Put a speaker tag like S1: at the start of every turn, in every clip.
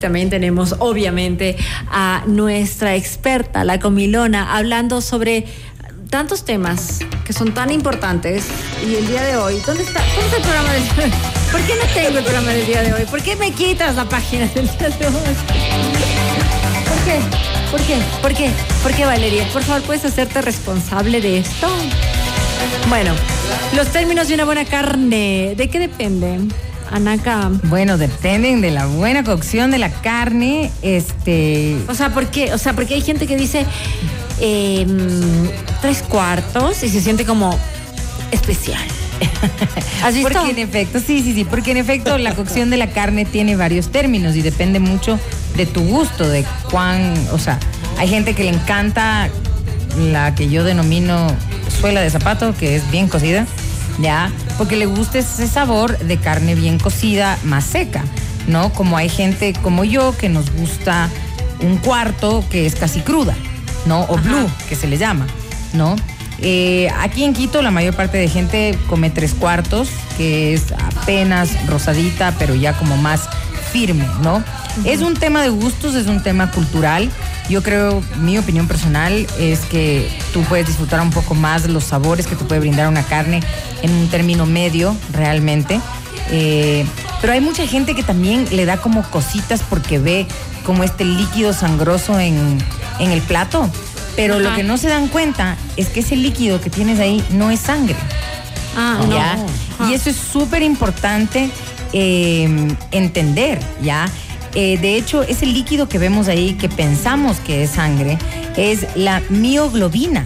S1: También tenemos, obviamente, a nuestra experta, la comilona, hablando sobre tantos temas que son tan importantes. Y el día de hoy, ¿dónde está, ¿dónde está el programa del día de hoy? ¿Por qué no tengo el programa del día de hoy? ¿Por qué me quitas la página del día de hoy? ¿Por qué? ¿Por qué? ¿Por qué? ¿Por qué, Valeria? Por favor, ¿puedes hacerte responsable de esto? Bueno, los términos de una buena carne, ¿de qué dependen? Anaca.
S2: Bueno, dependen de la buena cocción de la carne. Este.
S1: O sea, ¿por qué? O sea, porque hay gente que dice eh, tres cuartos y se siente como especial.
S2: ¿Has visto? Porque en efecto, sí, sí, sí, porque en efecto la cocción de la carne tiene varios términos y depende mucho de tu gusto, de cuán, o sea, hay gente que le encanta la que yo denomino suela de zapato, que es bien cocida, ¿ya? Porque le gusta ese sabor de carne bien cocida, más seca, ¿no? Como hay gente como yo que nos gusta un cuarto que es casi cruda, ¿no? O blue, que se le llama, ¿no? Eh, aquí en Quito la mayor parte de gente come tres cuartos, que es apenas rosadita, pero ya como más firme, ¿no? Es un tema de gustos, es un tema cultural. Yo creo, mi opinión personal es que tú puedes disfrutar un poco más los sabores que te puede brindar una carne en un término medio, realmente. Eh, pero hay mucha gente que también le da como cositas porque ve como este líquido sangroso en, en el plato. Pero lo que no se dan cuenta es que ese líquido que tienes ahí no es sangre.
S1: Ah,
S2: ¿ya?
S1: no.
S2: Y eso es súper importante eh, entender, ¿ya? Eh, de hecho, ese líquido que vemos ahí, que pensamos que es sangre, es la mioglobina,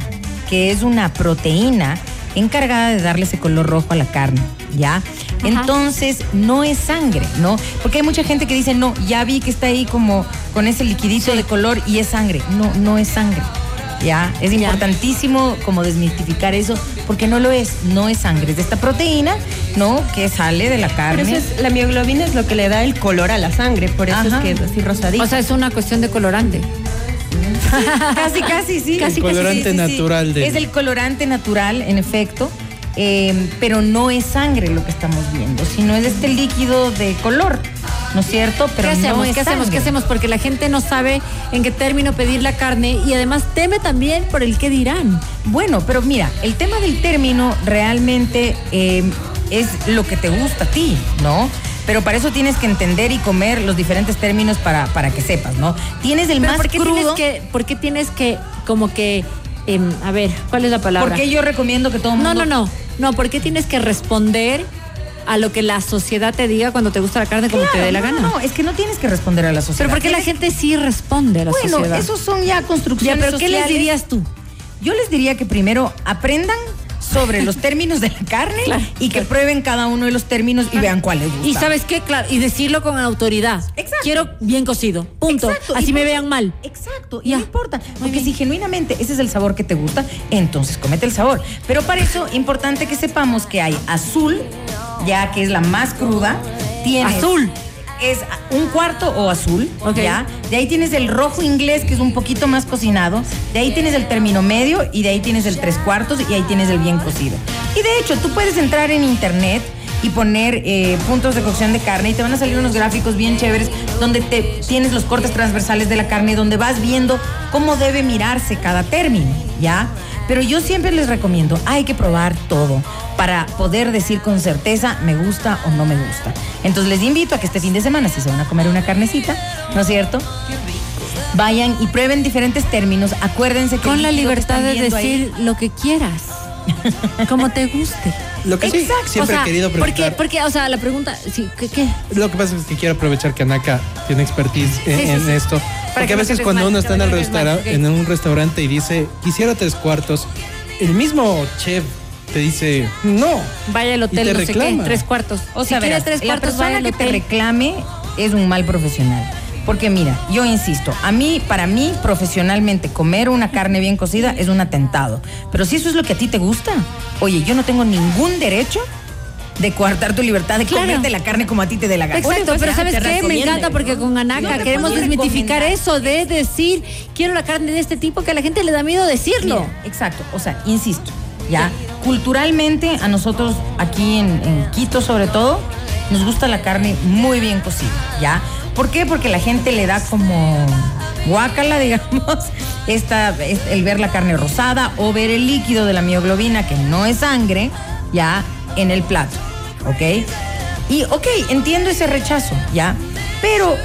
S2: que es una proteína encargada de darle ese color rojo a la carne, ¿ya? Entonces, no es sangre, ¿no? Porque hay mucha gente que dice, no, ya vi que está ahí como con ese liquidito de color y es sangre. No, no es sangre. ¿Ya? Es importantísimo como desmitificar eso, porque no lo es, no es sangre, es de esta proteína, ¿no? Que sale de la carne.
S3: Pero eso es, la mioglobina es lo que le da el color a la sangre, por eso
S2: Ajá.
S3: es que es así rosadito.
S1: O sea, es una cuestión de colorante.
S2: casi, casi, sí.
S1: Casi,
S4: El colorante natural de-
S2: Es el colorante natural, en efecto. eh, pero no es sangre lo que estamos viendo, sino es este líquido de color, ¿no es cierto? Pero
S1: ¿Qué hacemos?
S2: no es
S1: ¿Qué hacemos? ¿Qué hacemos? Porque la gente no sabe en qué término pedir la carne y además teme también por el qué dirán.
S2: Bueno, pero mira, el tema del término realmente eh, es lo que te gusta a ti, ¿no? Pero para eso tienes que entender y comer los diferentes términos para, para que sepas, ¿no? Tienes el
S1: Pero
S2: más
S1: ¿por qué
S2: crudo.
S1: tienes que, por qué tienes que, como que, em, a ver, ¿cuál es la palabra?
S2: Porque yo recomiendo que todo el
S1: No,
S2: mundo.
S1: no, no. No, ¿por qué tienes que responder a lo que la sociedad te diga cuando te gusta la carne como te
S2: Claro,
S1: dé la
S2: no,
S1: gana?
S2: No, es que no tienes que responder a la sociedad.
S1: Pero ¿por qué la gente sí responde a la
S2: Bueno,
S1: sociedad?
S2: esos son ya
S1: Ya,
S2: construcciones
S1: pero ¿qué les dirías tú?
S2: Yo les diría que primero aprendan sobre los términos de la carne
S1: Claro,
S2: y que
S1: claro.
S2: prueben cada uno de los términos y vean cuál les gusta.
S1: Y sabes qué, claro, y decirlo con autoridad.
S2: Exacto.
S1: Quiero bien cocido. Punto.
S2: Exacto,
S1: Así
S2: y
S1: me
S2: punto.
S1: vean mal.
S2: Exacto, y
S1: Ya.
S2: no importa. Porque si genuinamente ese es el sabor que te gusta, entonces comete el sabor. Pero para eso, importante que sepamos que hay azul, ya que es la más cruda. Tienes
S1: Azul.
S2: Es un cuarto o azul. ¿ya? De ahí tienes el rojo inglés, que es un poquito más cocinado. De ahí tienes el término medio y de ahí tienes el tres cuartos y ahí tienes el bien cocido. Y de hecho, tú puedes entrar en internet y poner eh, puntos de cocción de carne y te van a salir unos gráficos bien chéveres donde te tienes los cortes transversales de la carne, donde vas viendo cómo debe mirarse cada término, ¿ya? Pero yo siempre les recomiendo, hay que probar todo para poder decir con certeza me gusta o no me gusta. Entonces les invito a que este fin de semana, si se van a comer una carnecita, ¿no es cierto? Vayan y prueben diferentes términos. Acuérdense que
S1: Con la libertad de
S2: ahí-
S1: decir lo que quieras. como te guste.
S4: Lo que sí, siempre
S1: o sea,
S4: he querido
S1: porque,
S4: preguntar.
S1: porque, o sea, la pregunta, sí, ¿qué? qué?
S4: Lo que pasa es que quiero aprovechar que Anaka tiene expertise en,
S1: Sí, sí,
S4: en
S1: sí.
S4: esto. Porque
S1: que
S4: a veces cuando
S1: mal,
S4: uno está en, el
S1: quedes mal,
S4: restaura-
S1: ok.
S4: en un restaurante y dice, quisiera tres cuartos, el mismo chef te dice, no.
S1: Vaya al
S4: Y
S1: hotel,
S4: te
S1: no sé qué,
S4: reclama.
S1: tres cuartos.
S2: O sea,
S1: si
S2: verás,
S1: tres
S2: la
S1: cuartos, vaya
S2: persona
S1: al
S2: que te reclame es un mal profesional. Porque mira, yo insisto, a mí, para mí, profesionalmente, comer una carne bien cocida es un atentado. Pero si eso es lo que a ti te gusta, oye, yo no tengo ningún derecho de coartar tu libertad de
S1: Claro.
S2: comerte la carne como a ti te dé la gana.
S1: Exacto,
S3: pues,
S1: pero ¿sabes qué? Me encanta porque con Anaca
S2: No
S1: queremos desmitificar eso de decir, quiero la carne de este tipo, que a la gente le da miedo decirlo.
S2: Mira, exacto, o sea, insisto, ya, culturalmente a nosotros aquí en, en Quito sobre todo, nos gusta la carne muy bien cocida, ¿ya? ¿Por qué? Porque la gente le da como guácala, digamos, esta, el ver la carne rosada o ver el líquido de la mioglobina, que no es sangre, ya en el plato, ¿ok? Y, ok, entiendo ese rechazo, ¿ya? Pero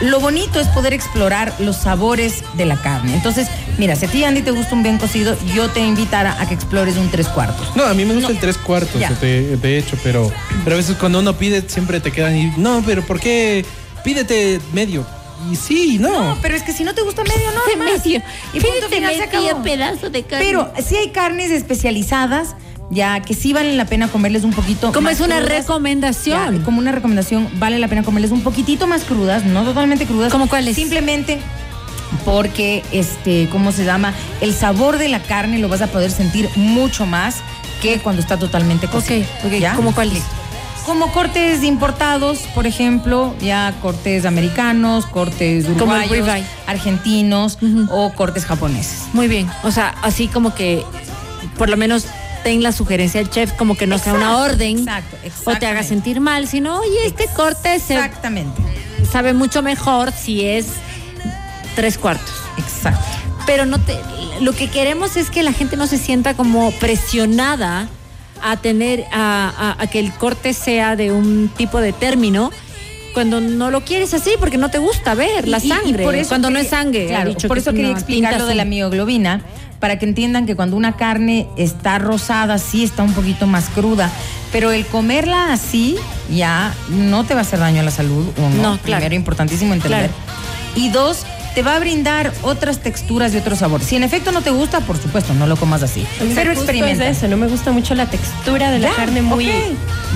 S2: lo bonito es poder explorar los sabores de la carne. Entonces, mira, si a ti, Andy, te gusta un bien cocido, yo te invitara a que explores un tres cuartos.
S4: No, a mí me gusta el tres cuartos, de, de, hecho, pero, pero a veces cuando uno pide siempre te quedan y, no, pero ¿por qué pídete medio? Y sí, no.
S2: No, pero es que si no te gusta medio, no.
S1: De medio.
S2: Y punto final se acabó.
S1: pedazo de carne.
S2: Pero si hay carnes especializadas ya que sí vale la pena comerles un poquito.
S1: Como es una recomendación.
S2: como una recomendación, vale la pena comerles un poquitito más crudas, no totalmente crudas.
S1: ¿Cómo cuáles?
S2: Simplemente porque, este, ¿cómo se llama? El sabor de la carne lo vas a poder sentir mucho más que cuando está totalmente cocida.
S1: Ok, ok. ¿Cómo cuáles?
S2: Como cortes importados, por ejemplo, ya cortes americanos, cortes uruguayos, argentinos o cortes japoneses.
S1: Muy bien, o sea, así como que por lo menos ten la sugerencia del chef como que no sea una orden exacto, o te haga sentir mal, sino, oye, este corte se
S2: exactamente.
S1: sabe mucho mejor si es tres cuartos.
S2: Exacto.
S1: Pero no te, lo que queremos es que la gente no se sienta como presionada a tener, a, que el corte sea de un tipo de término cuando no lo quieres así porque no te gusta ver la sangre, por eso cuando no es sangre.
S2: Claro, por eso quería explicar lo de la mioglobina para que entiendan que cuando una carne está rosada, sí está un poquito más cruda. Pero el comerla así ya no te va a hacer daño a la salud, uno. No, claro. Primero, importantísimo entender. Y dos, te va a brindar otras texturas y otros sabores. Si en efecto no te gusta, por supuesto, no lo comas así.
S3: Pero experimenta. eso, no me gusta mucho la textura de la carne muy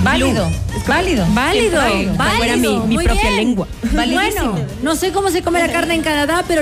S2: válido, válido,
S1: válido,
S3: válido, mi, propia lengua.
S1: Bueno, no sé cómo se come la carne en Canadá, pero